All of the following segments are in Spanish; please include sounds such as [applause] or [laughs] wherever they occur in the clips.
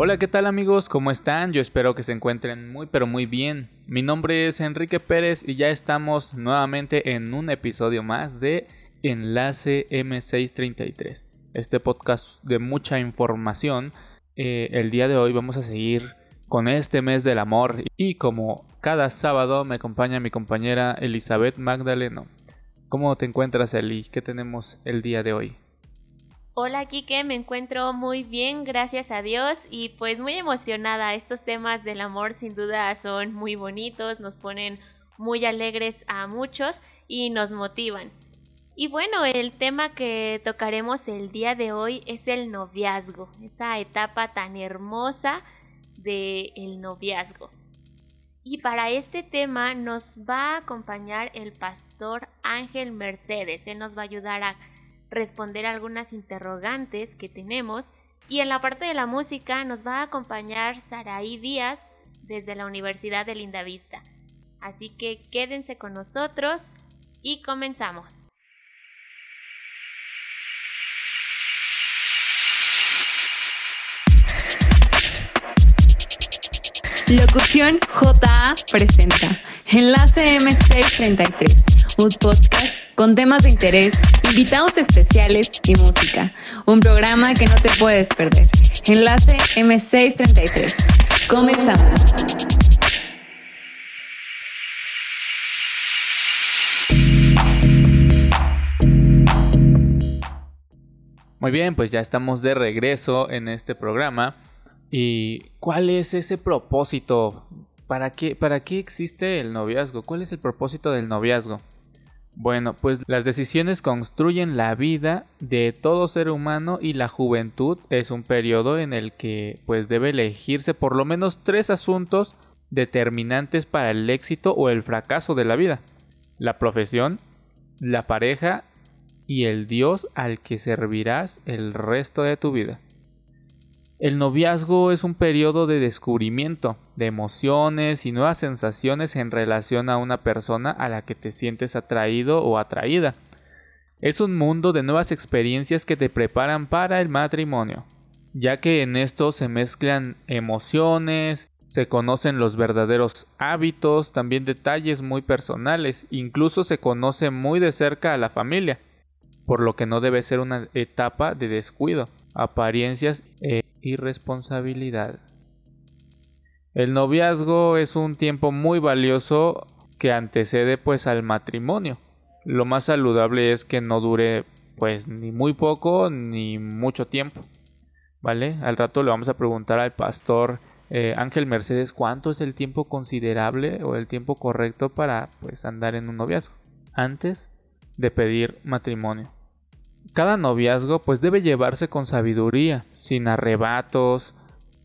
Hola, ¿qué tal amigos? ¿Cómo están? Yo espero que se encuentren muy pero muy bien. Mi nombre es Enrique Pérez y ya estamos nuevamente en un episodio más de Enlace M633. Este podcast de mucha información. Eh, el día de hoy vamos a seguir con este mes del amor y como cada sábado me acompaña mi compañera Elizabeth Magdaleno. ¿Cómo te encuentras Eli? ¿Qué tenemos el día de hoy? Hola Kike, me encuentro muy bien, gracias a Dios y pues muy emocionada. Estos temas del amor sin duda son muy bonitos, nos ponen muy alegres a muchos y nos motivan. Y bueno, el tema que tocaremos el día de hoy es el noviazgo, esa etapa tan hermosa del el noviazgo. Y para este tema nos va a acompañar el pastor Ángel Mercedes. Él nos va a ayudar a responder algunas interrogantes que tenemos y en la parte de la música nos va a acompañar Saraí Díaz desde la Universidad de Lindavista. Así que quédense con nosotros y comenzamos. Locución JA presenta Enlace MC33, un podcast con temas de interés, invitados especiales y música. Un programa que no te puedes perder. Enlace M633. Comenzamos. Muy bien, pues ya estamos de regreso en este programa. ¿Y cuál es ese propósito? ¿Para qué, ¿Para qué existe el noviazgo? ¿Cuál es el propósito del noviazgo? Bueno, pues las decisiones construyen la vida de todo ser humano y la juventud es un periodo en el que pues debe elegirse por lo menos tres asuntos determinantes para el éxito o el fracaso de la vida. La profesión, la pareja y el Dios al que servirás el resto de tu vida. El noviazgo es un periodo de descubrimiento, de emociones y nuevas sensaciones en relación a una persona a la que te sientes atraído o atraída. Es un mundo de nuevas experiencias que te preparan para el matrimonio, ya que en esto se mezclan emociones, se conocen los verdaderos hábitos, también detalles muy personales, incluso se conoce muy de cerca a la familia, por lo que no debe ser una etapa de descuido, apariencias e irresponsabilidad. El noviazgo es un tiempo muy valioso que antecede pues al matrimonio. Lo más saludable es que no dure pues ni muy poco ni mucho tiempo. ¿Vale? Al rato le vamos a preguntar al pastor eh, Ángel Mercedes cuánto es el tiempo considerable o el tiempo correcto para pues andar en un noviazgo antes de pedir matrimonio. Cada noviazgo pues debe llevarse con sabiduría, sin arrebatos,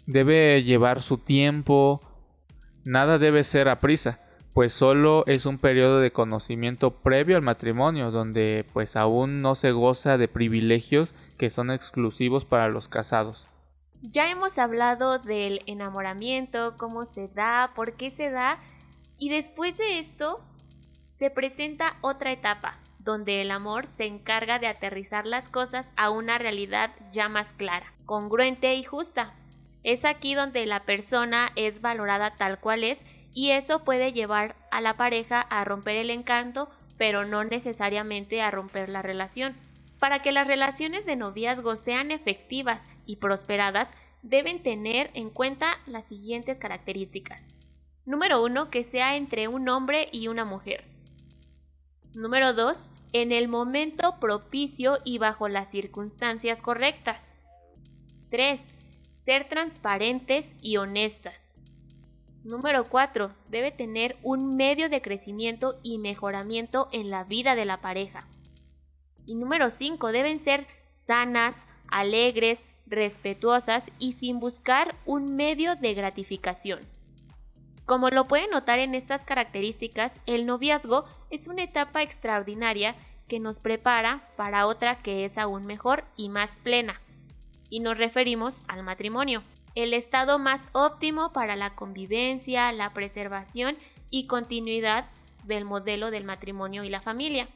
debe llevar su tiempo, nada debe ser a prisa, pues solo es un periodo de conocimiento previo al matrimonio, donde pues aún no se goza de privilegios que son exclusivos para los casados. Ya hemos hablado del enamoramiento, cómo se da, por qué se da, y después de esto se presenta otra etapa, donde el amor se encarga de aterrizar las cosas a una realidad ya más clara, congruente y justa. Es aquí donde la persona es valorada tal cual es y eso puede llevar a la pareja a romper el encanto, pero no necesariamente a romper la relación. Para que las relaciones de noviazgo sean efectivas y prosperadas, deben tener en cuenta las siguientes características. Número 1. Que sea entre un hombre y una mujer. Número 2. En el momento propicio y bajo las circunstancias correctas. 3. Ser transparentes y honestas. Número 4. Debe tener un medio de crecimiento y mejoramiento en la vida de la pareja. Y número 5. Deben ser sanas, alegres, respetuosas y sin buscar un medio de gratificación. Como lo pueden notar en estas características, el noviazgo es una etapa extraordinaria que nos prepara para otra que es aún mejor y más plena. Y nos referimos al matrimonio, el estado más óptimo para la convivencia, la preservación y continuidad del modelo del matrimonio y la familia.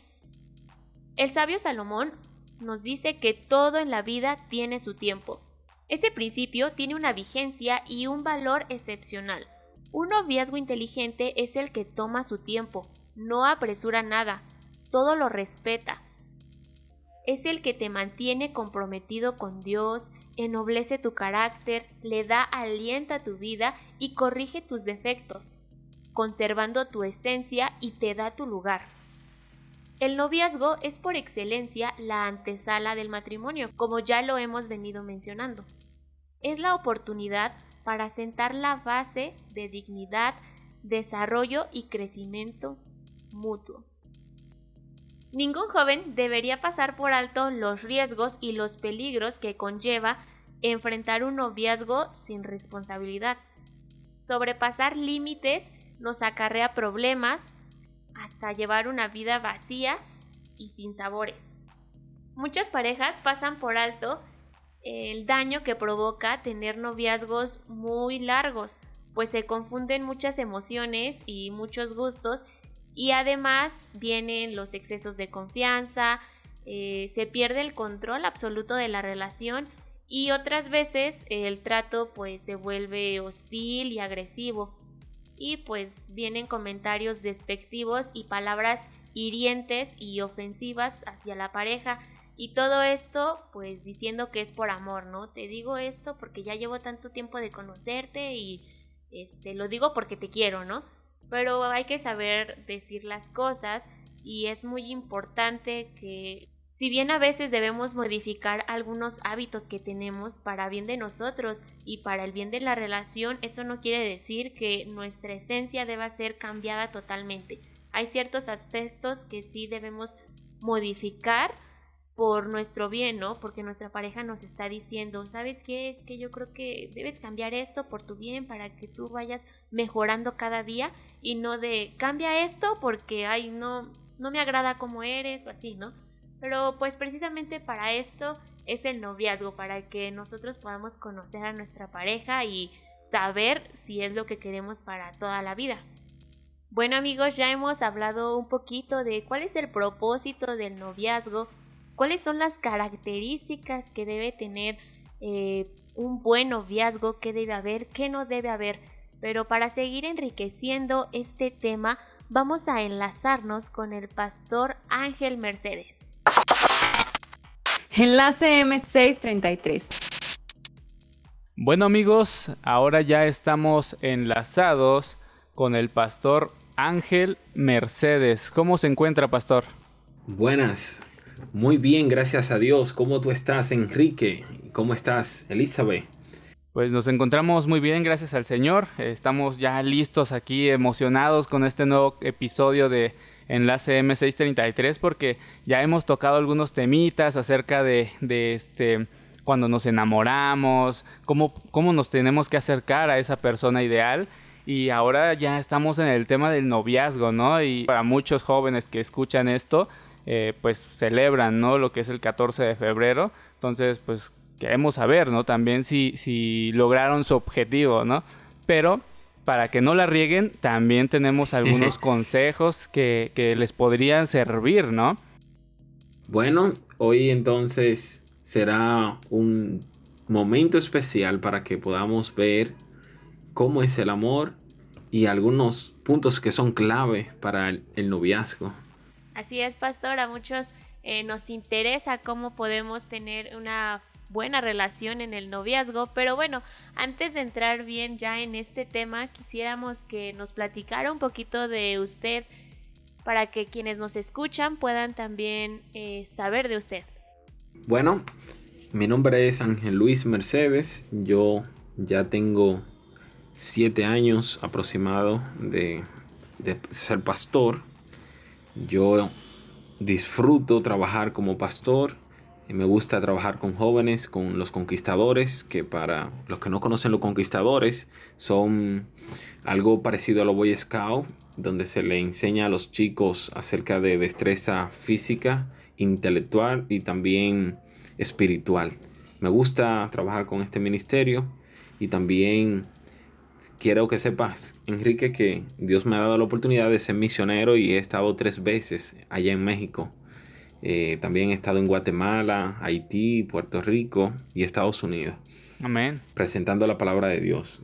El sabio Salomón nos dice que todo en la vida tiene su tiempo, Ese principio tiene una vigencia y un valor excepcional. Un noviazgo inteligente es el que toma su tiempo, no apresura nada, todo lo respeta. Es el que te mantiene comprometido con Dios, ennoblece tu carácter, le da aliento a tu vida y corrige tus defectos, conservando tu esencia y te da tu lugar. El noviazgo es por excelencia la antesala del matrimonio, como ya lo hemos venido mencionando. Es la oportunidad para sentar la base de dignidad, desarrollo y crecimiento mutuo. Ningún joven debería pasar por alto los riesgos y los peligros que conlleva enfrentar un noviazgo sin responsabilidad. Sobrepasar límites nos acarrea problemas, hasta llevar una vida vacía y sin sabores. Muchas parejas pasan por alto el daño que provoca tener noviazgos muy largos, pues se confunden muchas emociones y muchos gustos y además vienen los excesos de confianza, eh, se pierde el control absoluto de la relación y otras veces el trato pues se vuelve hostil y agresivo. Y pues vienen comentarios despectivos y palabras hirientes y ofensivas hacia la pareja y todo esto pues diciendo que es por amor, ¿no? Te digo esto porque ya llevo tanto tiempo de conocerte y este lo digo porque te quiero, ¿no? Pero hay que saber decir las cosas y es muy importante que si bien a veces debemos modificar algunos hábitos que tenemos para bien de nosotros y para el bien de la relación, eso no quiere decir que nuestra esencia deba ser cambiada totalmente. Hay ciertos aspectos que sí debemos modificar por nuestro bien, ¿no? Porque nuestra pareja nos está diciendo, ¿sabes qué? Es que yo creo que debes cambiar esto por tu bien para que tú vayas mejorando cada día y no de cambia esto porque ay no no me agrada como eres o así, ¿no? Pero pues precisamente para esto es el noviazgo, para que nosotros podamos conocer a nuestra pareja y saber si es lo que queremos para toda la vida. Bueno amigos, ya hemos hablado un poquito de cuál es el propósito del noviazgo, cuáles son las características que debe tener eh, un buen noviazgo, qué debe haber, qué no debe haber. Pero para seguir enriqueciendo este tema, vamos a enlazarnos con el pastor Ángel Mercedes. Enlace M633. Bueno amigos, ahora ya estamos enlazados con el pastor Ángel Mercedes. ¿Cómo se encuentra, pastor? Buenas, muy bien, gracias a Dios. ¿Cómo tú estás, Enrique? ¿Cómo estás, Elizabeth? Pues nos encontramos muy bien, gracias al Señor. Estamos ya listos aquí, emocionados con este nuevo episodio de enlace M633 porque ya hemos tocado algunos temitas acerca de, este cuando nos enamoramos, cómo, cómo nos tenemos que acercar a esa persona ideal. Y ahora ya estamos en el tema del noviazgo, ¿no? Y para muchos jóvenes que escuchan esto, eh, pues celebran, ¿no? Lo que es el 14 de febrero. Entonces, pues queremos saber, ¿no? También si, si lograron su objetivo, ¿no? Pero para que no la rieguen, también tenemos algunos [laughs] consejos que, les podrían servir, ¿no? Bueno, hoy entonces será un momento especial para que podamos ver cómo es el amor y algunos puntos que son clave para el, noviazgo. Así es, pastor, a muchos eh, nos interesa cómo podemos tener una buena relación en el noviazgo, pero bueno, antes de entrar bien ya en este tema, quisiéramos que nos platicara un poquito de usted para que quienes nos escuchan puedan también eh, saber de usted. Bueno, mi nombre es Ángel Luis Mercedes, yo ya tengo siete años aproximado de, de ser pastor, yo disfruto trabajar como pastor, me gusta trabajar con jóvenes, con los conquistadores, que para los que no conocen los conquistadores son algo parecido a los Boy Scout, donde se le enseña a los chicos acerca de destreza física, intelectual y también espiritual. Me gusta trabajar con este ministerio y también quiero que sepas, Enrique, que Dios me ha dado la oportunidad de ser misionero y he estado tres veces allá en México eh, también he estado en Guatemala, Haití, Puerto Rico y Estados Unidos. Amén. Presentando la palabra de Dios.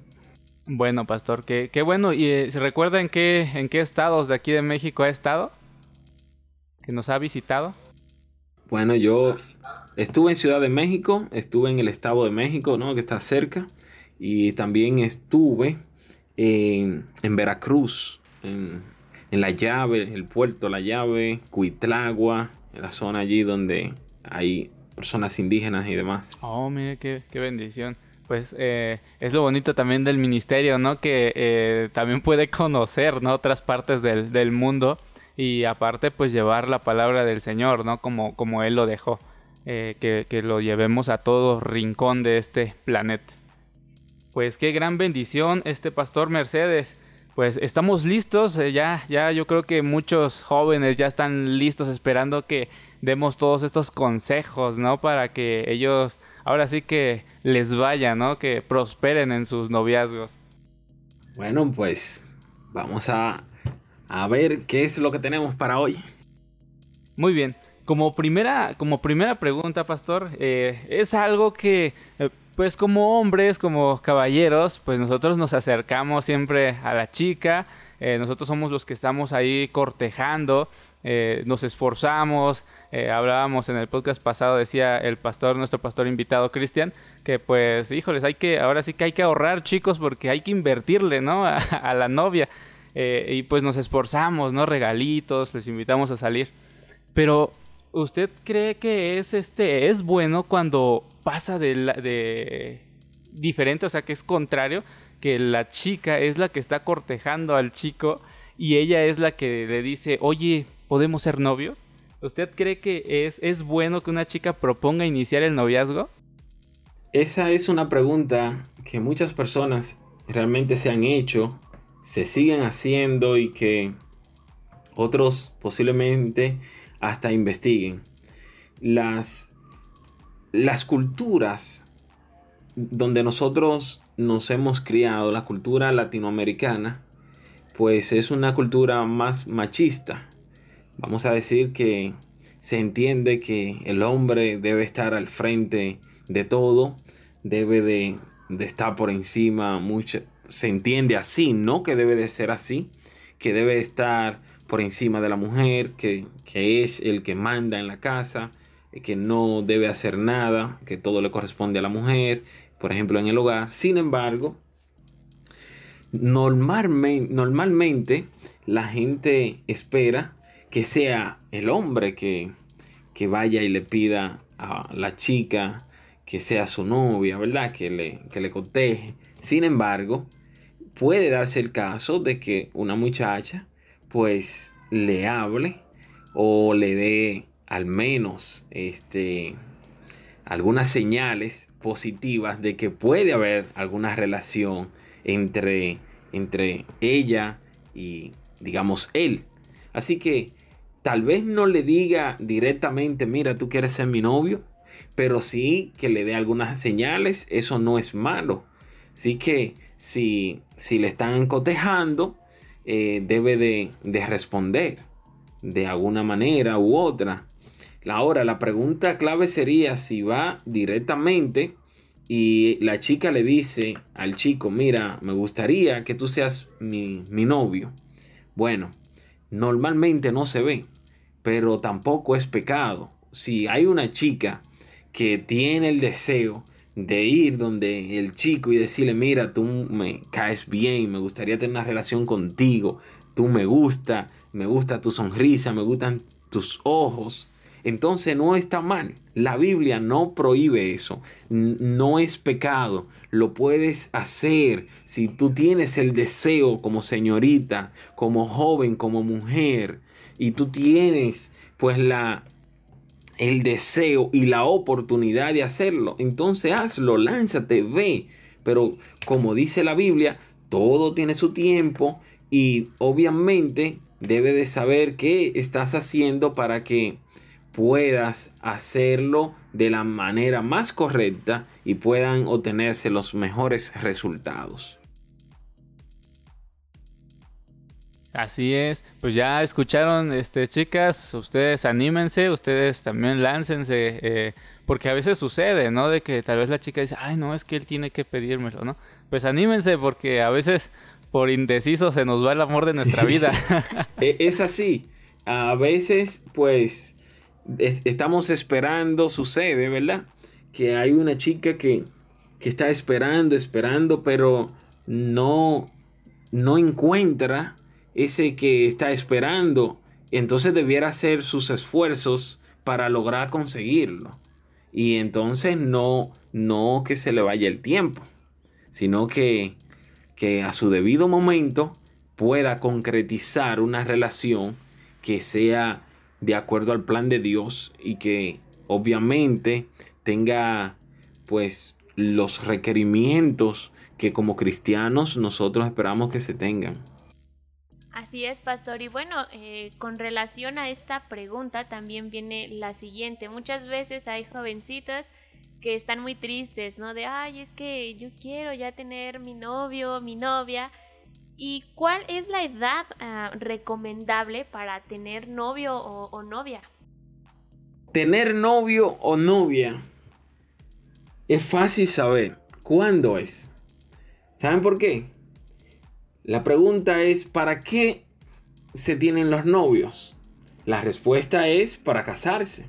Bueno, pastor, qué, qué bueno. ¿Y eh, se recuerda en qué, en qué estados de aquí de México ha estado? ¿Que nos ha visitado? Bueno, yo estuve en Ciudad de México, estuve en el Estado de México, ¿no? Que está cerca. Y también estuve en, en Veracruz, en, en La Llave, el puerto La Llave, Cuitlagua, en la zona allí donde hay personas indígenas y demás. Oh, mire, qué, qué bendición. Pues eh, es lo bonito también del ministerio, ¿no? Que eh, también puede conocer, ¿no? Otras partes del, del, mundo y aparte pues llevar la palabra del Señor, ¿no? Como, como Él lo dejó. Eh, que, que, lo llevemos a todo rincón de este planeta. Pues qué gran bendición este pastor Mercedes. Pues estamos listos, ya, ya yo creo que muchos jóvenes ya están listos esperando que demos todos estos consejos, ¿no? Para que ellos ahora sí que les vaya, ¿no? Que prosperen en sus noviazgos. Bueno, pues vamos a, a ver qué es lo que tenemos para hoy. Muy bien. Como primera, como primera pregunta, Pastor, eh, es algo que, eh, pues como hombres, como caballeros, pues nosotros nos acercamos siempre a la chica, eh, nosotros somos los que estamos ahí cortejando, eh, nos esforzamos, eh, hablábamos en el podcast pasado, decía el pastor, nuestro pastor invitado Cristian, que pues, híjoles, hay que, ahora sí que hay que ahorrar chicos porque hay que invertirle, ¿no? A, [laughs] a la novia. Y pues nos esforzamos, ¿no? Regalitos, les invitamos a salir. Pero, ¿usted cree que es este, es bueno cuando pasa de, la, diferente, o sea, que es contrario, que la chica es la que está cortejando al chico y ella es la que le dice, oye, ¿podemos ser novios? ¿Usted cree que es, es bueno que una chica proponga iniciar el noviazgo? Esa es una pregunta que muchas personas realmente se han hecho, se siguen haciendo y que otros posiblemente hasta investiguen. Las, las culturas donde nosotros nos hemos criado, la cultura latinoamericana, pues es una cultura más machista. Vamos a decir que se entiende que el hombre debe estar al frente de todo, debe de, de estar por encima, mucho, se entiende así, no que debe de ser así, que debe estar por encima de la mujer, que, que es el que manda en la casa, que no debe hacer nada, que todo le corresponde a la mujer, por ejemplo en el hogar. Sin embargo, normalmente, normalmente la gente espera que sea el hombre que, que vaya y le pida a la chica que sea su novia, ¿verdad? Que le, que le coteje. Sin embargo, puede darse el caso de que una muchacha pues le hable o le dé al menos este, algunas señales positivas de que puede haber alguna relación entre, entre ella y digamos él. Así que tal vez no le diga directamente, mira, tú quieres ser mi novio, pero sí que le dé algunas señales, eso no es malo. Así que si, si le están cotejando, eh, debe de, de, responder de alguna manera u otra. Ahora, la pregunta clave sería si va directamente y la chica le dice al chico, mira, me gustaría que tú seas mi, mi novio. Bueno, normalmente no se ve, pero tampoco es pecado. Si hay una chica que tiene el deseo de ir donde el chico y decirle, mira, tú me caes bien, me gustaría tener una relación contigo, tú me gusta, me gusta tu sonrisa, me gustan tus ojos, entonces no está mal. La Biblia no prohíbe eso. No es pecado. Lo puedes hacer si tú tienes el deseo como señorita, como joven, como mujer. Y tú tienes pues la el deseo y la oportunidad de hacerlo. Entonces hazlo, lánzate, ve. Pero como dice la Biblia, todo tiene su tiempo y obviamente debe de saber qué estás haciendo para que puedas hacerlo de la manera más correcta y puedan obtenerse los mejores resultados. Así es, pues ya escucharon, este, chicas, ustedes anímense, ustedes también láncense, eh, porque a veces sucede, ¿no? De que tal vez la chica dice, ay, no, es que él tiene que pedírmelo, ¿no? Pues anímense, porque a veces por indeciso se nos va el amor de nuestra [laughs] vida. E, es así, a veces, pues, estamos esperando, sucede, ¿verdad? Que hay una chica que, que está esperando, esperando, pero no, no encuentra ese que está esperando, entonces debiera hacer sus esfuerzos para lograr conseguirlo. Y entonces no, no que se le vaya el tiempo, sino que, que a su debido momento pueda concretizar una relación que sea de acuerdo al plan de Dios y que obviamente tenga pues los requerimientos que como cristianos nosotros esperamos que se tengan. Así es, pastor. Y bueno, eh, con relación a esta pregunta también viene la siguiente. Muchas veces hay jovencitas que están muy tristes, ¿no? De, ay, es que yo quiero ya tener mi novio, mi novia. ¿Y cuál es la edad ah, recomendable para tener novio o novia? Tener novio o novia es fácil saber cuándo es. ¿Saben por qué? La pregunta es, ¿para qué se tienen los novios? La respuesta es para casarse.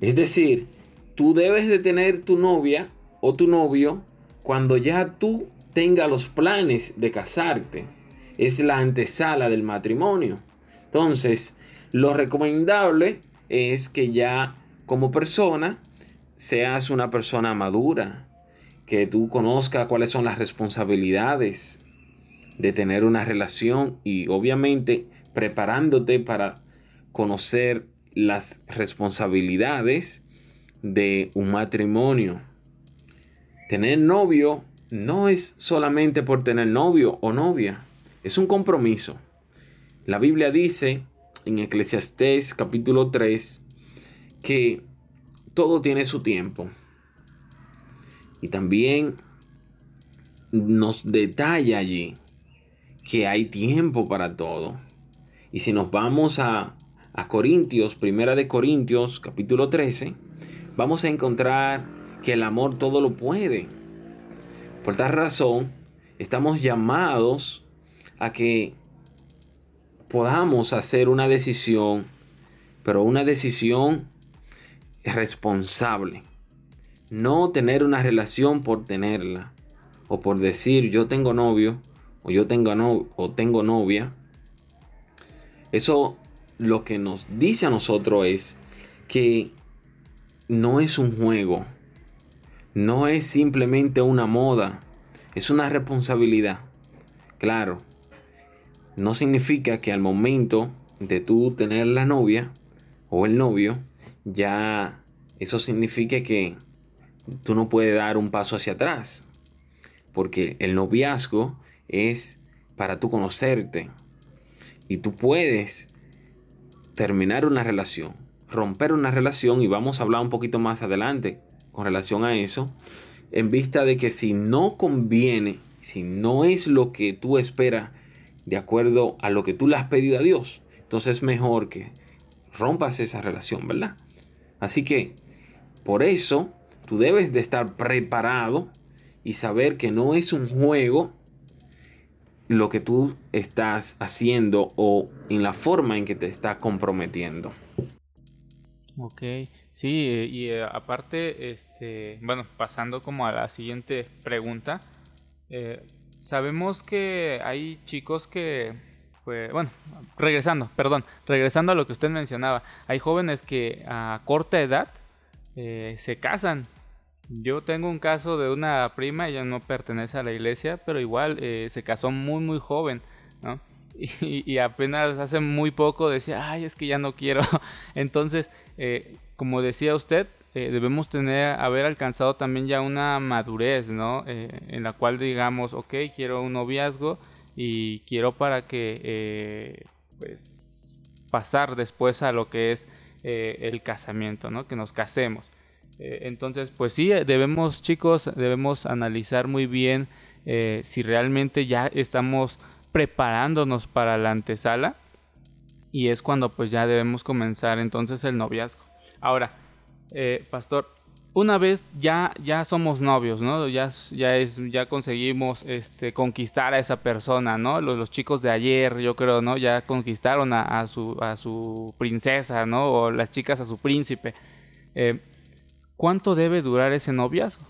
Es decir, tú debes de tener tu novia o tu novio cuando ya tú tengas los planes de casarte. Es la antesala del matrimonio. Entonces, lo recomendable es que ya como persona seas una persona madura, que tú conozcas cuáles son las responsabilidades de tener una relación y obviamente preparándote para conocer las responsabilidades de un matrimonio. Tener novio no es solamente por tener novio o novia, es un compromiso. La Biblia dice en Eclesiastés capítulo 3 que todo tiene su tiempo. Y también nos detalla allí que hay tiempo para todo. Y si nos vamos a, a Corintios, primera de Corintios, capítulo 13, vamos a encontrar que el amor todo lo puede. Por tal razón, estamos llamados a que podamos hacer una decisión, pero una decisión responsable. No tener una relación por tenerla. O por decir yo tengo novio. O yo tengo, o tengo novia. Eso lo que nos dice a nosotros es que no es un juego. No es simplemente una moda. Es una responsabilidad. Claro. No significa que al momento de tú tener la novia o el novio, ya eso significa que tú no puedes dar un paso hacia atrás. Porque el noviazgo es para tú conocerte. Y tú puedes terminar una relación, romper una relación, y vamos a hablar un poquito más adelante con relación a eso, en vista de que si no conviene, si no es lo que tú esperas de acuerdo a lo que tú le has pedido a Dios, entonces es mejor que rompas esa relación, ¿verdad? Así que, por eso, Tú debes de estar preparado y saber que no es un juego lo que tú estás haciendo o en la forma en que te estás comprometiendo. Ok, sí, eh, y eh, aparte, este, bueno, pasando como a la siguiente pregunta, eh, sabemos que hay chicos que, pues, bueno, regresando, perdón, regresando a lo que usted mencionaba, hay jóvenes que a corta edad se casan yo tengo un caso de una prima, ella no pertenece a la iglesia, pero igual se casó muy muy joven, ¿no? [laughs] Y, apenas hace muy poco decía, ay, es que ya no quiero. [laughs] Entonces, eh, como decía usted, eh, debemos tener, haber alcanzado también ya una madurez, ¿no? en la cual digamos, ok, quiero un noviazgo y quiero para que, pues, pasar después a lo que es el casamiento, ¿no? Que nos casemos. Eh, entonces, pues sí, debemos, chicos, debemos analizar muy bien eh, si realmente ya estamos preparándonos para la antesala y es cuando pues ya debemos comenzar entonces el noviazgo. Ahora, eh, pastor, una vez ya, ya somos novios, ¿no? Ya, ya, es, ya conseguimos este, conquistar a esa persona, ¿no? Los, chicos de ayer, yo creo, ¿no? Ya conquistaron a, su, a su princesa, ¿no? O las chicas a su príncipe. Eh, ¿Cuánto debe durar ese noviazgo?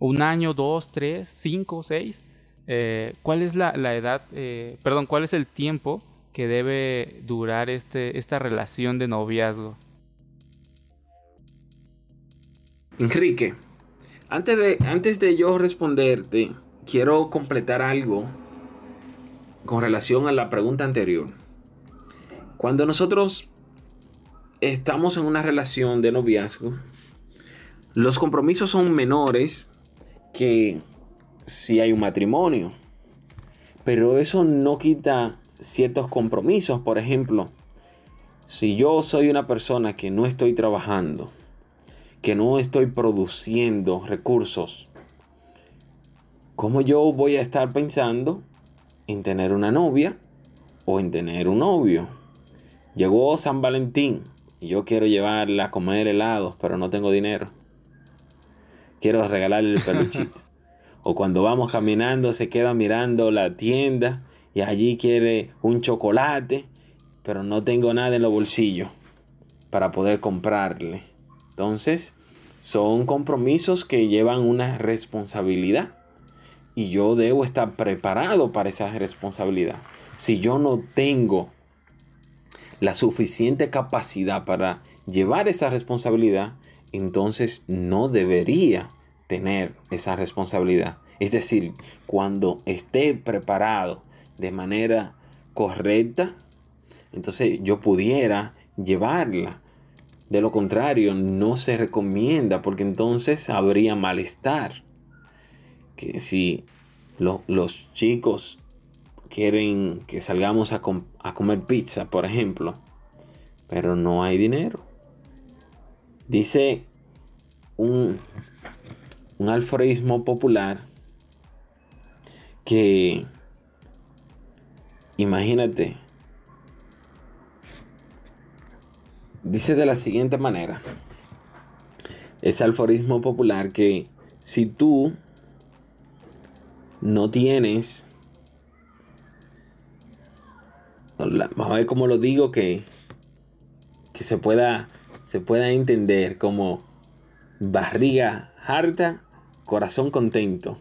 ¿Un año, dos, tres, cinco, seis? Eh, ¿Cuál es la, edad, eh, perdón, cuál es el tiempo que debe durar este, esta relación de noviazgo? Enrique, antes de, antes de yo responderte, quiero completar algo con relación a la pregunta anterior. Cuando nosotros estamos en una relación de noviazgo, los compromisos son menores que si hay un matrimonio. Pero eso no quita ciertos compromisos. Por ejemplo, si yo soy una persona que no estoy trabajando, que no estoy produciendo recursos, ¿cómo yo voy a estar pensando en tener una novia o en tener un novio? Llegó San Valentín y yo quiero llevarla a comer helados, pero no tengo dinero. Quiero regalarle el peluchito. [laughs] O cuando vamos caminando se queda mirando la tienda y allí quiere un chocolate, pero no tengo nada en los bolsillos para poder comprarle. Entonces, son compromisos que llevan una responsabilidad y yo debo estar preparado para esa responsabilidad. Si yo no tengo la suficiente capacidad para llevar esa responsabilidad, entonces no debería tener esa responsabilidad. Es decir, cuando esté preparado de manera correcta, entonces yo pudiera llevarla. De lo contrario, no se recomienda porque entonces habría malestar. Que si los chicos quieren que salgamos a, a comer pizza, por ejemplo, pero no hay dinero. Dice un, un popular que imagínate, dice de la siguiente manera, ese alforismo popular que si tú no tienes, vamos a ver cómo lo digo que, que se pueda, se pueda entender como barriga harta, corazón contento.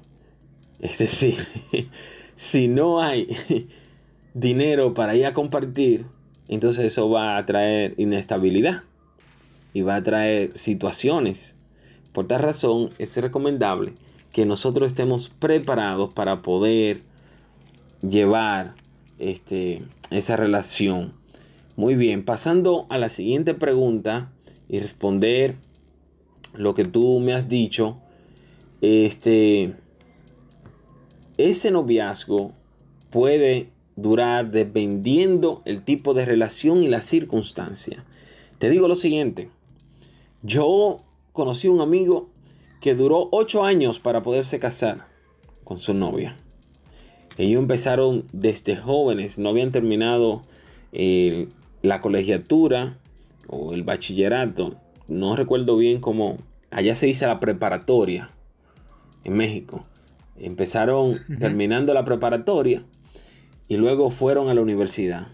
Es decir, [laughs] si no hay [laughs] dinero para ir a compartir, entonces eso va a traer inestabilidad y va a traer situaciones. Por tal razón es recomendable que nosotros estemos preparados para poder llevar este, esa relación. Muy bien, pasando a la siguiente pregunta y responder lo que tú me has dicho, este, ese noviazgo puede durar dependiendo el tipo de relación y la circunstancia. Te digo lo siguiente, yo conocí un amigo que duró ocho años para poderse casar con su novia. Ellos empezaron desde jóvenes, no habían terminado eh, la colegiatura o el bachillerato. No recuerdo bien cómo, allá se dice la preparatoria en México. Empezaron terminando la preparatoria y luego fueron a la universidad.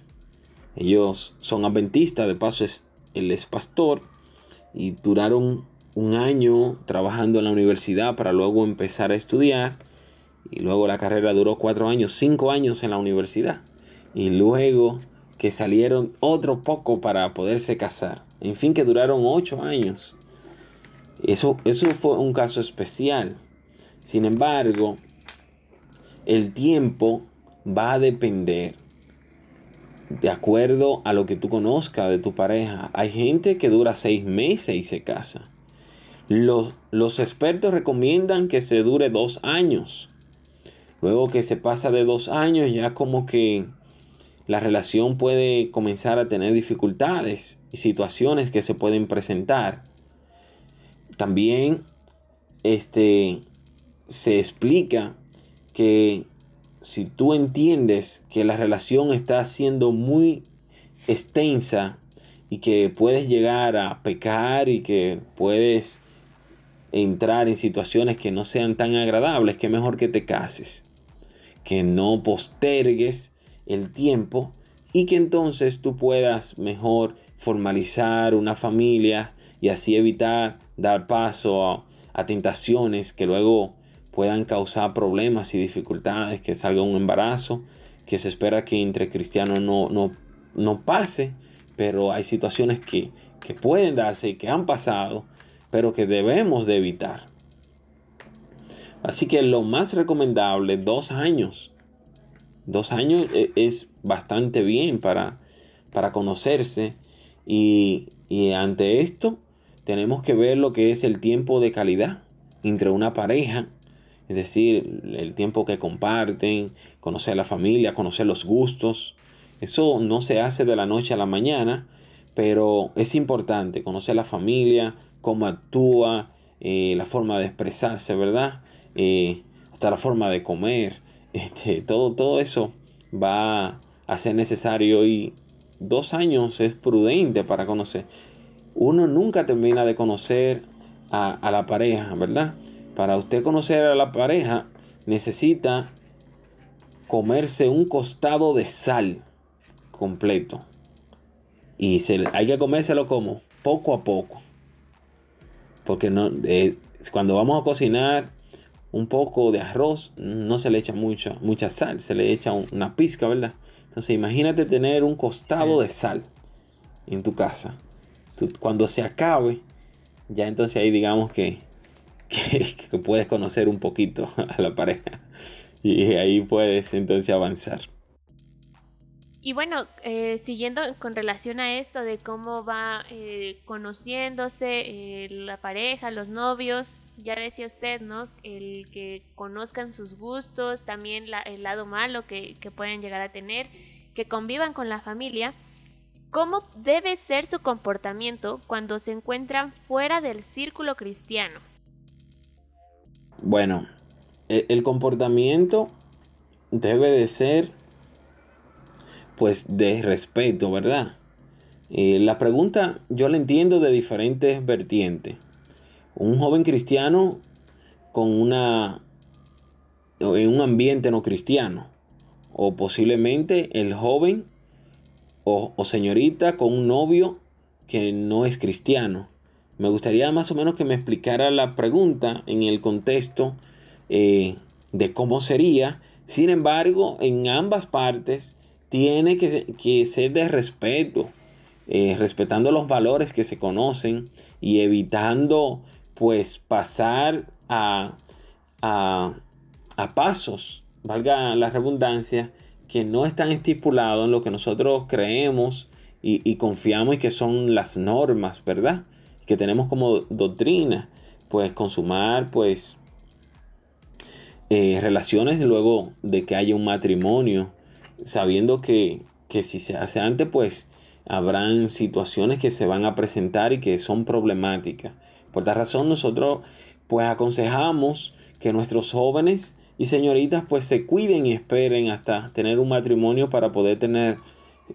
Ellos son adventistas, de paso es, él es pastor y duraron un año trabajando en la universidad para luego empezar a estudiar y luego la carrera duró cuatro años, cinco años en la universidad y luego que salieron otro poco para poderse casar. En fin, que duraron ocho años. Eso, eso fue un caso especial. Sin embargo, el tiempo va a depender de acuerdo a lo que tú conozcas de tu pareja. Hay gente que dura seis meses y se casa. Los, los expertos recomiendan que se dure dos años. Luego que se pasa de dos años, ya como que la relación puede comenzar a tener dificultades y situaciones que se pueden presentar. También este, se explica que si tú entiendes que la relación está siendo muy extensa y que puedes llegar a pecar y que puedes entrar en situaciones que no sean tan agradables, que mejor que te cases, que no postergues el tiempo y que entonces tú puedas mejor formalizar una familia y así evitar dar paso a, tentaciones que luego puedan causar problemas y dificultades, que salga un embarazo, que se espera que entre cristianos no, no, no pase, pero hay situaciones que, que pueden darse y que han pasado, pero que debemos de evitar. Así que lo más recomendable, dos años. Dos años e, es bastante bien para, para conocerse y, ante esto tenemos que ver lo que es el tiempo de calidad entre una pareja, es decir, el tiempo que comparten, conocer a la familia, conocer los gustos. Eso no se hace de la noche a la mañana, pero es importante conocer a la familia, cómo actúa, eh, la forma de expresarse, ¿verdad? Eh, hasta la forma de comer, [laughs] este, todo, todo eso va a ser necesario y dos años es prudente para conocer. Uno nunca termina de conocer a, la pareja, ¿verdad? Para usted conocer a la pareja necesita comerse un costado de sal completo. Y se, hay que comérselo como poco a poco. Porque no, eh, cuando vamos a cocinar un poco de arroz, no se le echa mucha, mucha sal, se le echa una pizca, ¿verdad? Entonces imagínate tener un costado de sal en tu casa. cuando se acabe, ya entonces ahí digamos que, [laughs] que, puedes conocer un poquito a la pareja. Y ahí puedes entonces avanzar. Y bueno, eh, siguiendo con relación a esto de cómo va eh, conociéndose eh, la pareja, los novios, ya decía usted, ¿no? El que conozcan sus gustos, también el lado malo que, pueden llegar a tener, que convivan con la familia. ¿Cómo debe ser su comportamiento cuando se encuentran fuera del círculo cristiano? Bueno, el, el comportamiento debe de ser pues de respeto, ¿verdad? Eh, la pregunta yo la entiendo de diferentes vertientes un joven cristiano con una en un ambiente no cristiano o posiblemente el joven o, señorita con un novio que no es cristiano. Me gustaría más o menos que me explicara la pregunta en el contexto eh, de cómo sería. Sin embargo, en ambas partes tiene que, ser de respeto, eh, respetando los valores que se conocen y evitando pues pasar a, a, pasos, valga la redundancia, que no están estipulados en lo que nosotros creemos y, confiamos y que son las normas, ¿verdad? Que tenemos como doctrina, pues consumar, pues, eh, relaciones luego de que haya un matrimonio, sabiendo que, que si se hace antes, pues, habrán situaciones que se van a presentar y que son problemáticas. Por esta razón nosotros pues aconsejamos que nuestros jóvenes y señoritas pues se cuiden y esperen hasta tener un matrimonio para poder tener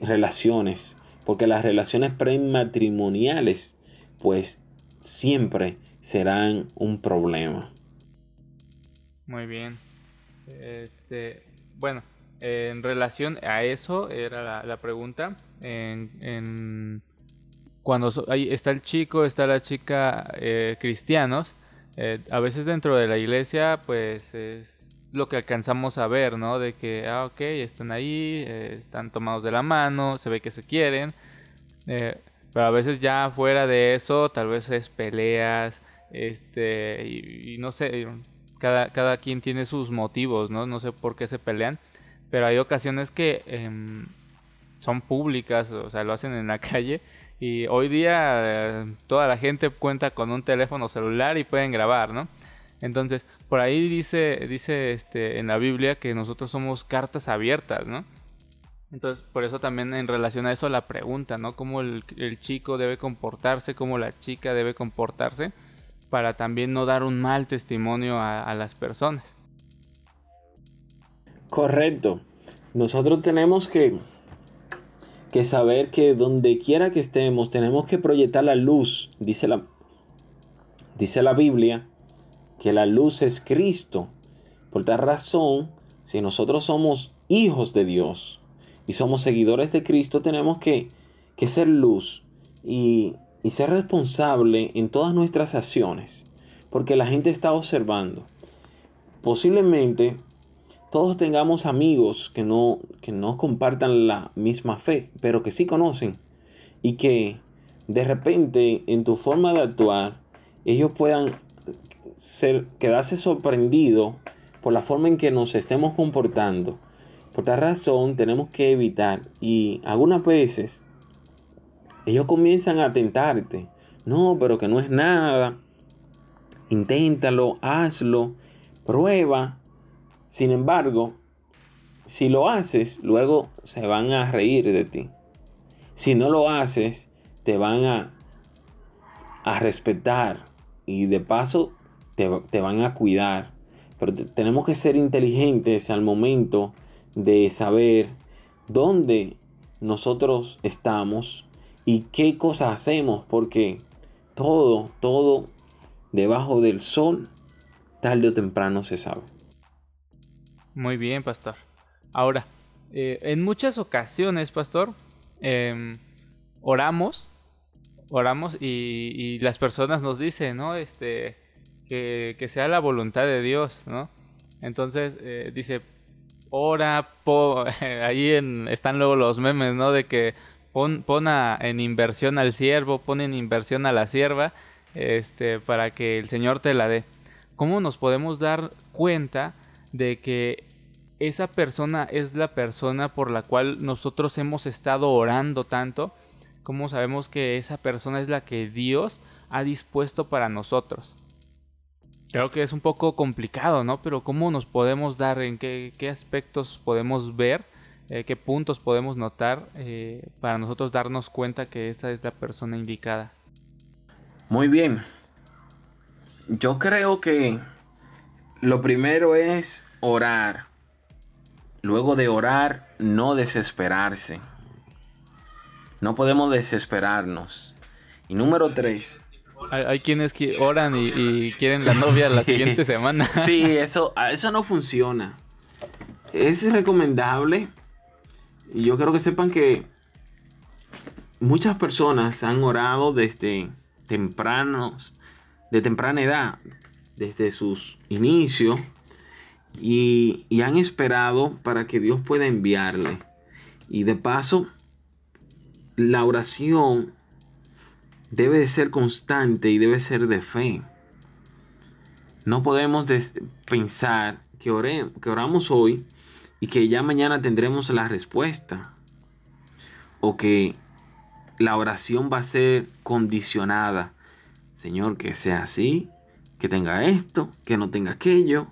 relaciones. Porque las relaciones prematrimoniales pues siempre serán un problema. Muy bien. Este, bueno, en relación a eso era la, pregunta. en, cuando ahí está el chico, está la chica eh, cristianos, eh, a veces dentro de la iglesia, pues es lo que alcanzamos a ver, ¿no? De que, ah, ok, están ahí, eh, están tomados de la mano, se ve que se quieren, pero a veces ya fuera de eso, tal vez es peleas, este, y, no sé, cada, cada quien tiene sus motivos, ¿no? No sé por qué se pelean, pero hay ocasiones que em, son públicas, o sea, lo hacen en la [laughs] calle y hoy día eh, toda la gente cuenta con un teléfono celular y pueden grabar, ¿no? Entonces, por ahí dice, dice este, en la Biblia que nosotros somos cartas abiertas, ¿no? Entonces, por eso también en relación a eso la pregunta, ¿no? Cómo el, chico debe comportarse, cómo la chica debe comportarse, para también no dar un mal testimonio a, las personas. Correcto. Nosotros tenemos que, que saber que donde quiera que estemos, tenemos que proyectar la luz. Dice la, dice la Biblia que la luz es Cristo. Por tal razón, si nosotros somos hijos de Dios y somos seguidores de Cristo, tenemos que, que ser luz y, y ser responsable en todas nuestras acciones. Porque la gente está observando. Posiblemente todos tengamos amigos que no, que no compartan la misma fe, pero que sí conocen. Y que de repente en tu forma de actuar, ellos puedan ser, quedarse sorprendidos por la forma en que nos estemos comportando. Por tal razón tenemos que evitar. Y algunas veces ellos comienzan a tentarte. No, pero que no es nada. Inténtalo, hazlo, prueba. Sin embargo, si lo haces, luego se van a reír de ti. Si no lo haces, te van a, a respetar y de paso te, te van a cuidar. Pero tenemos que ser inteligentes al momento de saber dónde nosotros estamos y qué cosas hacemos, porque todo, todo debajo del sol, tarde o temprano se sabe. Muy bien, pastor. Ahora, eh, en muchas ocasiones, pastor, em, oramos, oramos y, las personas nos dicen, ¿no? Este, que, sea la voluntad de Dios, ¿no? Entonces, eh, dice, ora, [laughs] ahí están luego los memes, ¿no? De que pon, pon en inversión al siervo, pon en inversión a la sierva, este, para que el Señor te la dé. ¿Cómo nos podemos dar cuenta de que esa persona es la persona por la cual nosotros hemos estado orando tanto, ¿cómo sabemos que esa persona es la que Dios ha dispuesto para nosotros? Creo que es un poco complicado, ¿no? Pero ¿cómo nos podemos dar, en qué, aspectos podemos ver, eh, qué puntos podemos notar eh, para nosotros darnos cuenta que esa es la persona indicada? Muy bien. Yo creo que lo primero es orar. Luego de orar, no desesperarse. No podemos desesperarnos. Y número tres. Hay, quienes oran y, quieren la novia la siguiente [laughs] semana. Sí, eso, eso no funciona. Es recomendable. Y yo quiero que sepan que muchas personas han orado desde tempranos, de temprana edad, desde sus inicios y, han esperado para que Dios pueda enviarle. Y de paso, la oración debe de ser constante y debe ser de fe. No podemos pensar que, que oramos hoy y que ya mañana tendremos la respuesta. O que la oración va a ser condicionada. Señor, que sea así, que tenga esto, que no tenga aquello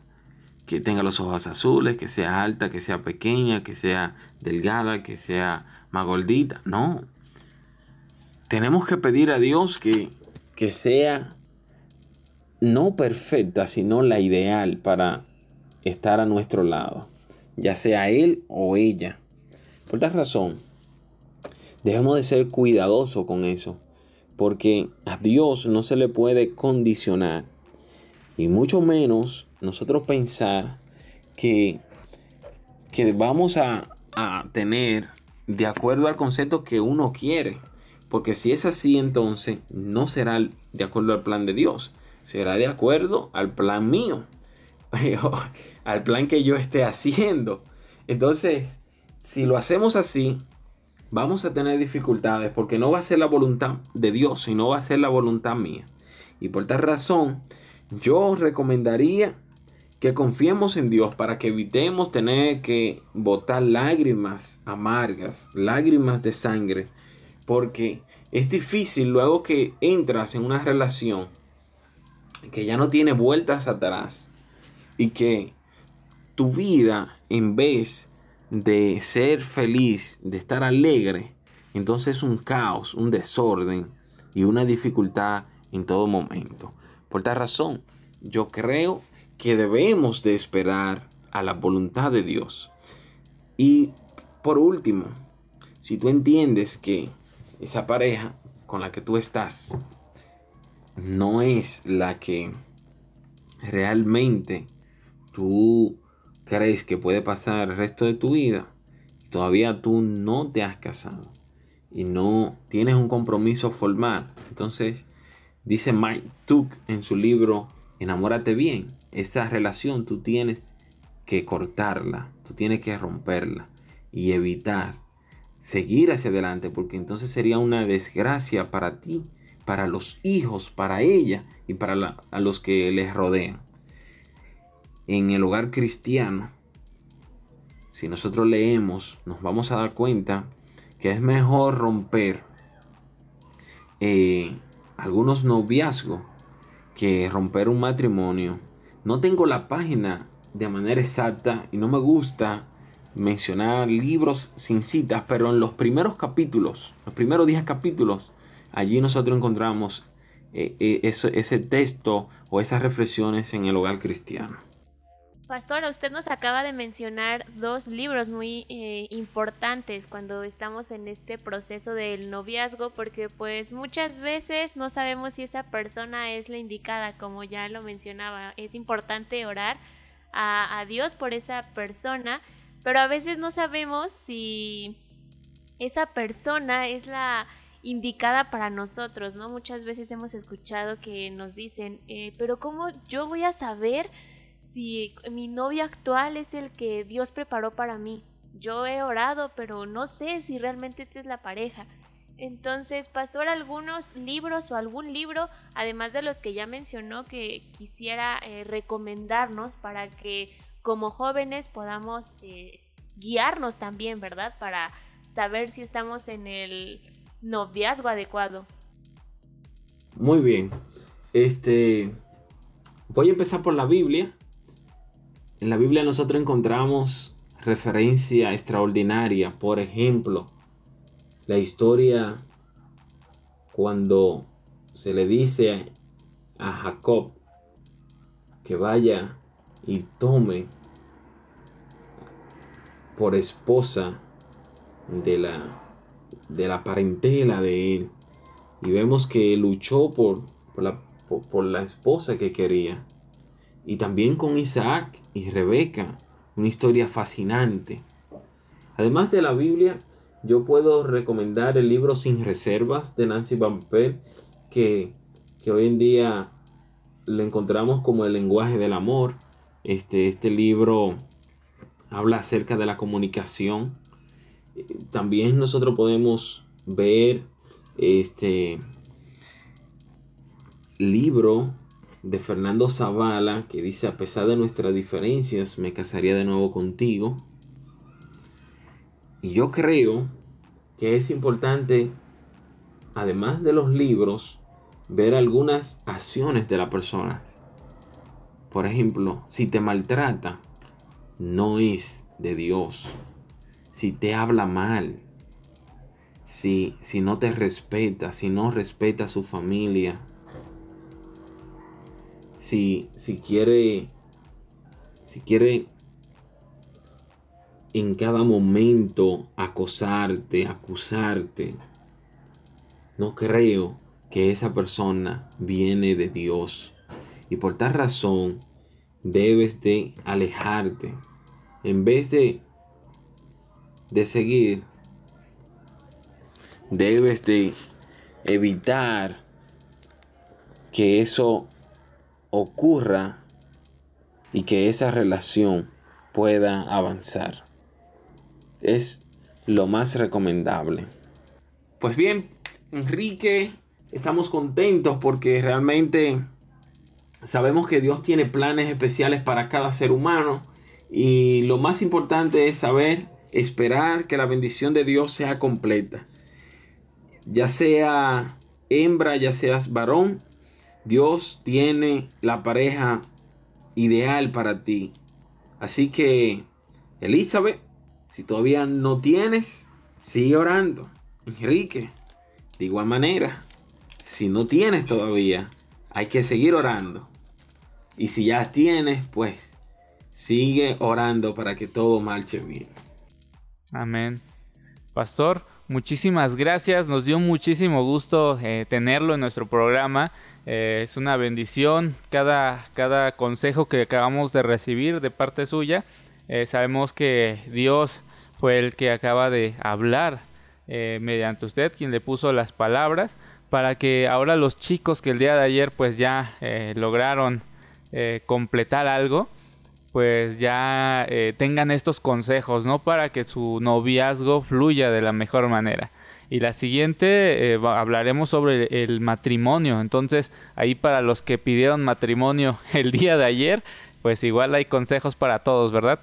que tenga los ojos azules, que sea alta, que sea pequeña, que sea delgada, que sea más gordita. No. Tenemos que pedir a Dios que, que sea no perfecta, sino la ideal para estar a nuestro lado, ya sea él o ella. Por tal razón, debemos de ser cuidadosos con eso, porque a Dios no se le puede condicionar, y mucho menos nosotros pensar que, que vamos a, tener de acuerdo al concepto que uno quiere. Porque si es así, entonces no será de acuerdo al plan de Dios. Será de acuerdo al plan mío. [laughs] al plan que yo esté haciendo. Entonces, si lo hacemos así, vamos a tener dificultades porque no va a ser la voluntad de Dios, sino va a ser la voluntad mía. Y por tal razón, yo recomendaría que confiemos en Dios para que evitemos tener que botar lágrimas amargas, lágrimas de sangre, porque es difícil luego que entras en una relación que ya no tiene vueltas atrás y que tu vida en vez de ser feliz, de estar alegre, entonces es un caos, un desorden y una dificultad en todo momento. Por tal razón, yo creo que debemos de esperar a la voluntad de Dios. Y por último, si tú entiendes que esa pareja con la que tú estás no es la que realmente tú crees que puede pasar el resto de tu vida, todavía tú no te has casado y no tienes un compromiso formal, entonces dice Mike Tuck en su libro Enamórate bien, esa relación tú tienes que cortarla, tú tienes que romperla y evitar seguir hacia adelante, porque entonces sería una desgracia para ti, para los hijos, para ella y para a los que les rodean. En el hogar cristiano, si nosotros leemos, nos vamos a dar cuenta que es mejor romper eh, algunos noviazgos que romper un matrimonio. No tengo la página de manera exacta y no me gusta mencionar libros sin citas, pero en los primeros capítulos, los primeros 10 capítulos, allí nosotros encontramos eh, eh, ese texto o esas reflexiones en el hogar cristiano. Pastora, usted nos acaba de mencionar dos libros muy eh, importantes cuando estamos en este proceso del noviazgo, porque pues muchas veces no sabemos si esa persona es la indicada, como ya lo mencionaba. Es importante orar a, a Dios por esa persona, pero a veces no sabemos si esa persona es la indicada para nosotros, ¿no? Muchas veces hemos escuchado que nos dicen, eh, pero ¿cómo yo voy a saber? si mi novio actual es el que Dios preparó para mí. Yo he orado, pero no sé si realmente esta es la pareja. Entonces, pastor, algunos libros o algún libro, además de los que ya mencionó, que quisiera eh, recomendarnos para que como jóvenes podamos eh, guiarnos también, ¿verdad? Para saber si estamos en el noviazgo adecuado. Muy bien. Este, voy a empezar por la Biblia en la Biblia nosotros encontramos referencia extraordinaria, por ejemplo, la historia cuando se le dice a Jacob que vaya y tome por esposa de la, de la parentela de él. Y vemos que luchó por, la, por la esposa que quería. Y también con Isaac y Rebeca, una historia fascinante. Además de la Biblia, yo puedo recomendar el libro Sin Reservas de Nancy Van que, que hoy en día lo encontramos como el lenguaje del amor. Este, este libro habla acerca de la comunicación. También nosotros podemos ver este libro de Fernando Zavala, que dice, a pesar de nuestras diferencias, me casaría de nuevo contigo. Y yo creo que es importante, además de los libros, ver algunas acciones de la persona. Por ejemplo, si te maltrata, no es de Dios. Si te habla mal, si, si no te respeta, si no respeta a su familia, si, si quiere, si quiere en cada momento acosarte, acusarte, no creo que esa persona viene de Dios. Y por tal razón debes de alejarte. En vez de, de seguir, debes de evitar que eso ocurra y que esa relación pueda avanzar. Es lo más recomendable. Pues bien, Enrique, estamos contentos porque realmente sabemos que Dios tiene planes especiales para cada ser humano y lo más importante es saber esperar que la bendición de Dios sea completa. Ya sea hembra, ya seas varón, Dios tiene la pareja ideal para ti. Así que, Elizabeth, si todavía no tienes, sigue orando. Enrique, de igual manera, si no tienes todavía, hay que seguir orando. Y si ya tienes, pues sigue orando para que todo marche bien. Amén. Pastor, muchísimas gracias. Nos dio muchísimo gusto eh, tenerlo en nuestro programa. Eh, es una bendición cada, cada consejo que acabamos de recibir de parte suya. Eh, sabemos que Dios fue el que acaba de hablar mediante usted, quien le puso las palabras, para que ahora los chicos que el día de ayer pues ya lograron completar algo, pues ya eh, tengan estos consejos, ¿no? Para que su noviazgo fluya de la mejor manera. Y la siguiente eh, hablaremos sobre el matrimonio. Entonces, ahí para los que pidieron matrimonio [laughs] el día de ayer, pues igual hay consejos para todos, ¿verdad?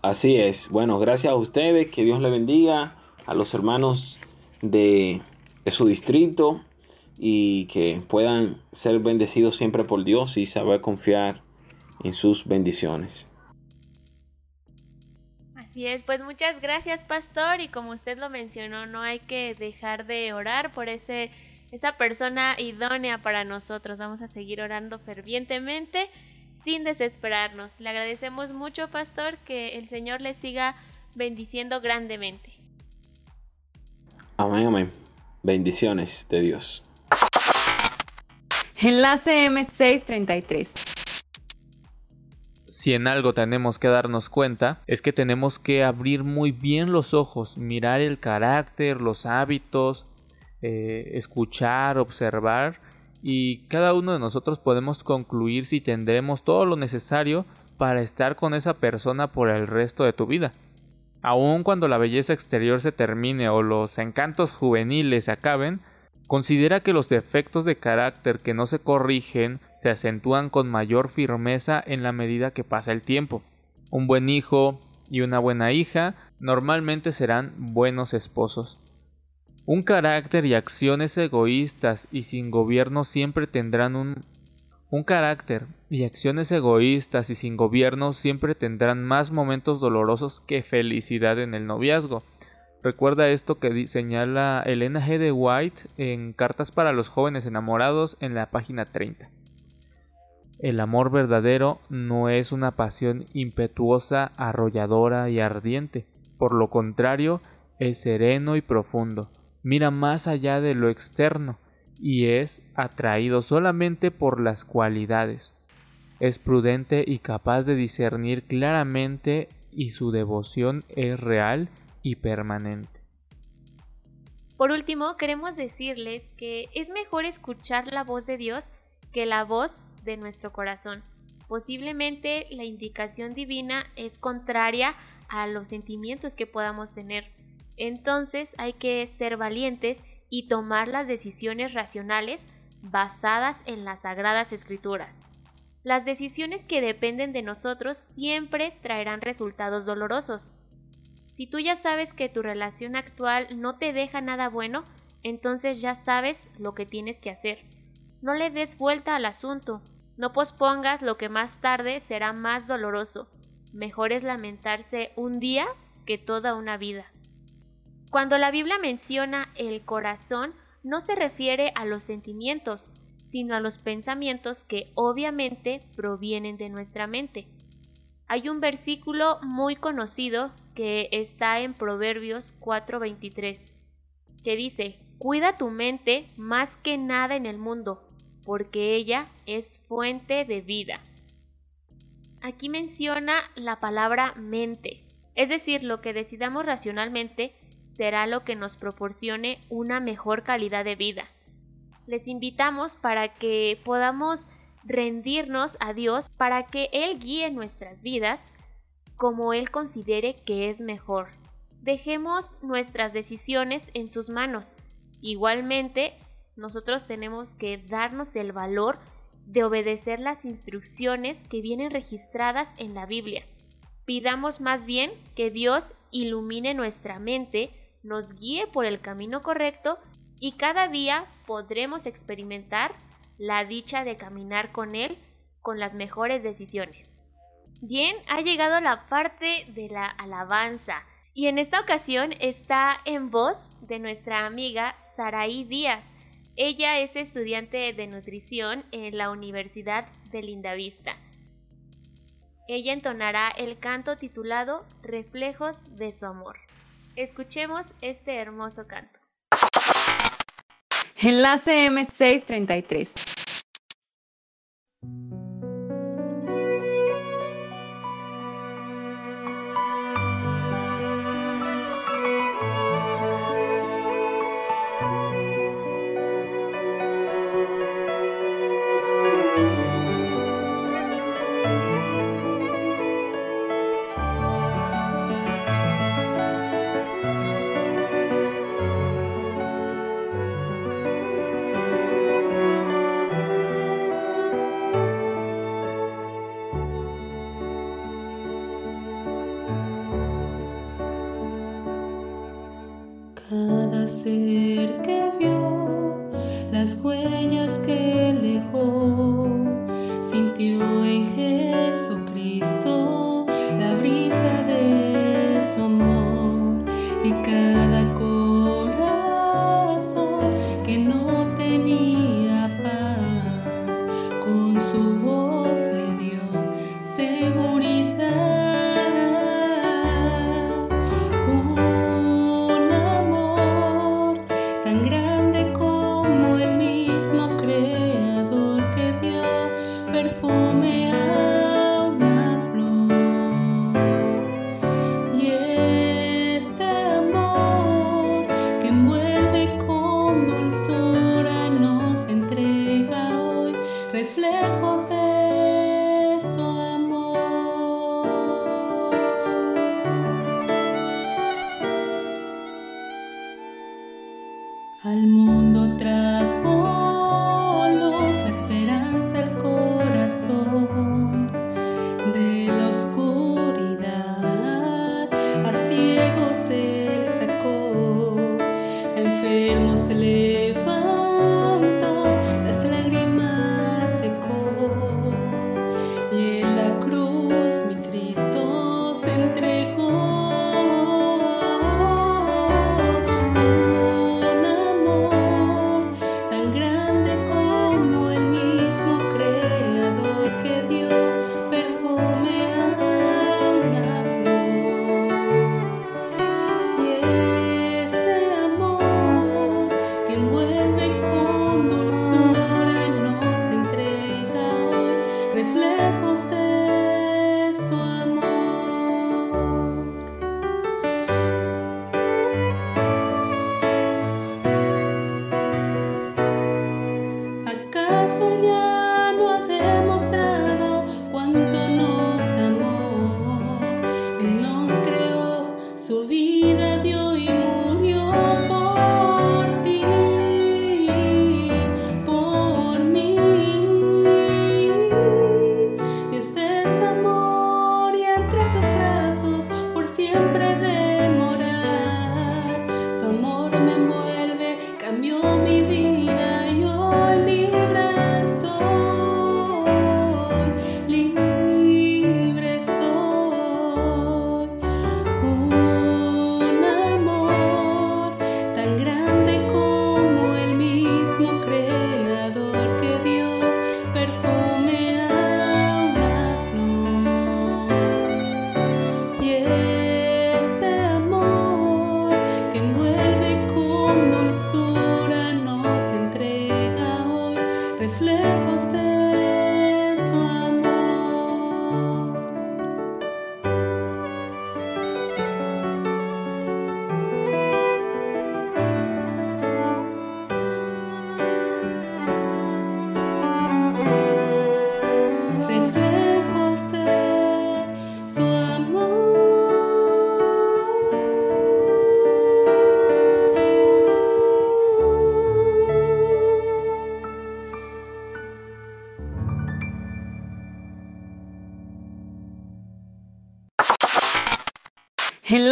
Así es. Bueno, gracias a ustedes, que Dios le bendiga, a los hermanos de su distrito y que puedan ser bendecidos siempre por Dios y saber confiar en sus bendiciones. Así es, pues muchas gracias pastor y como usted lo mencionó, no hay que dejar de orar por ese esa persona idónea para nosotros. Vamos a seguir orando fervientemente sin desesperarnos. Le agradecemos mucho, pastor, que el Señor le siga bendiciendo grandemente. Amén, amén. Bendiciones de Dios. Enlace M633 si en algo tenemos que darnos cuenta, es que tenemos que abrir muy bien los ojos, mirar el carácter, los hábitos, eh, escuchar, observar, y cada uno de nosotros podemos concluir si tendremos todo lo necesario para estar con esa persona por el resto de tu vida. Aun cuando la belleza exterior se termine o los encantos juveniles se acaben, Considera que los defectos de carácter que no se corrigen se acentúan con mayor firmeza en la medida que pasa el tiempo. Un buen hijo y una buena hija normalmente serán buenos esposos. Un carácter y acciones egoístas y sin gobierno siempre tendrán un un carácter y acciones egoístas y sin gobierno siempre tendrán más momentos dolorosos que felicidad en el noviazgo. Recuerda esto que señala Elena G. de White en Cartas para los jóvenes enamorados en la página 30. El amor verdadero no es una pasión impetuosa, arrolladora y ardiente. Por lo contrario, es sereno y profundo. Mira más allá de lo externo y es atraído solamente por las cualidades. Es prudente y capaz de discernir claramente y su devoción es real y permanente. Por último, queremos decirles que es mejor escuchar la voz de Dios que la voz de nuestro corazón. Posiblemente la indicación divina es contraria a los sentimientos que podamos tener. Entonces hay que ser valientes y tomar las decisiones racionales basadas en las sagradas escrituras. Las decisiones que dependen de nosotros siempre traerán resultados dolorosos, si tú ya sabes que tu relación actual no te deja nada bueno, entonces ya sabes lo que tienes que hacer. No le des vuelta al asunto, no pospongas lo que más tarde será más doloroso. Mejor es lamentarse un día que toda una vida. Cuando la Biblia menciona el corazón, no se refiere a los sentimientos, sino a los pensamientos que obviamente provienen de nuestra mente. Hay un versículo muy conocido que está en Proverbios 4:23, que dice, Cuida tu mente más que nada en el mundo, porque ella es fuente de vida. Aquí menciona la palabra mente, es decir, lo que decidamos racionalmente será lo que nos proporcione una mejor calidad de vida. Les invitamos para que podamos rendirnos a Dios para que Él guíe nuestras vidas como Él considere que es mejor. Dejemos nuestras decisiones en sus manos. Igualmente, nosotros tenemos que darnos el valor de obedecer las instrucciones que vienen registradas en la Biblia. Pidamos más bien que Dios ilumine nuestra mente, nos guíe por el camino correcto y cada día podremos experimentar la dicha de caminar con Él con las mejores decisiones. Bien, ha llegado la parte de la alabanza y en esta ocasión está en voz de nuestra amiga Saraí Díaz. Ella es estudiante de nutrición en la Universidad de Lindavista. ella entonará el canto titulado Reflejos de su amor. Escuchemos este hermoso canto. Enlace M633.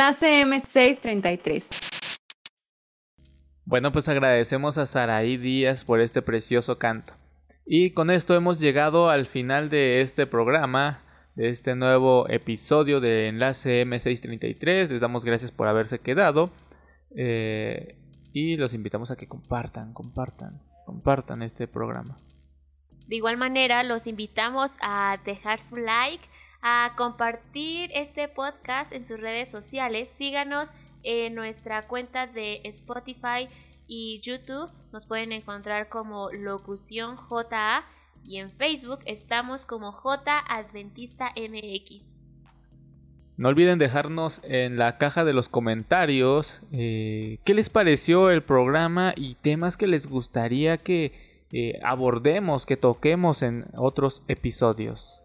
Enlace M633. Bueno, pues agradecemos a Saraí Díaz por este precioso canto. Y con esto hemos llegado al final de este programa, de este nuevo episodio de Enlace M633. Les damos gracias por haberse quedado. Eh, y los invitamos a que compartan, compartan, compartan este programa. De igual manera, los invitamos a dejar su like, a compartir este podcast en sus redes sociales. Síganos en nuestra cuenta de Spotify y YouTube. Nos pueden encontrar como Locución JA y en Facebook estamos como J Adventista MX. No olviden dejarnos en la caja de los comentarios eh, qué les pareció el programa y temas que les gustaría que eh, abordemos, que toquemos en otros episodios.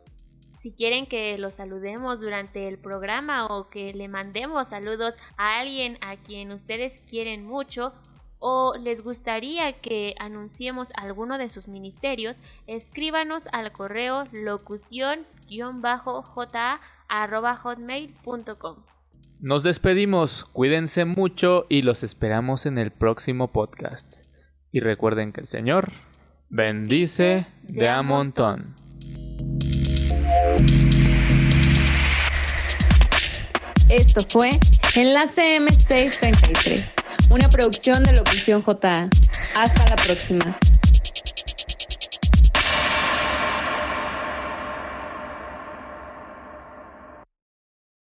Si quieren que los saludemos durante el programa o que le mandemos saludos a alguien a quien ustedes quieren mucho o les gustaría que anunciemos alguno de sus ministerios, escríbanos al correo locución-ja@hotmail.com. Nos despedimos, cuídense mucho y los esperamos en el próximo podcast. Y recuerden que el Señor bendice de a montón. Esto fue Enlace M633, una producción de Locución JA. Hasta la próxima.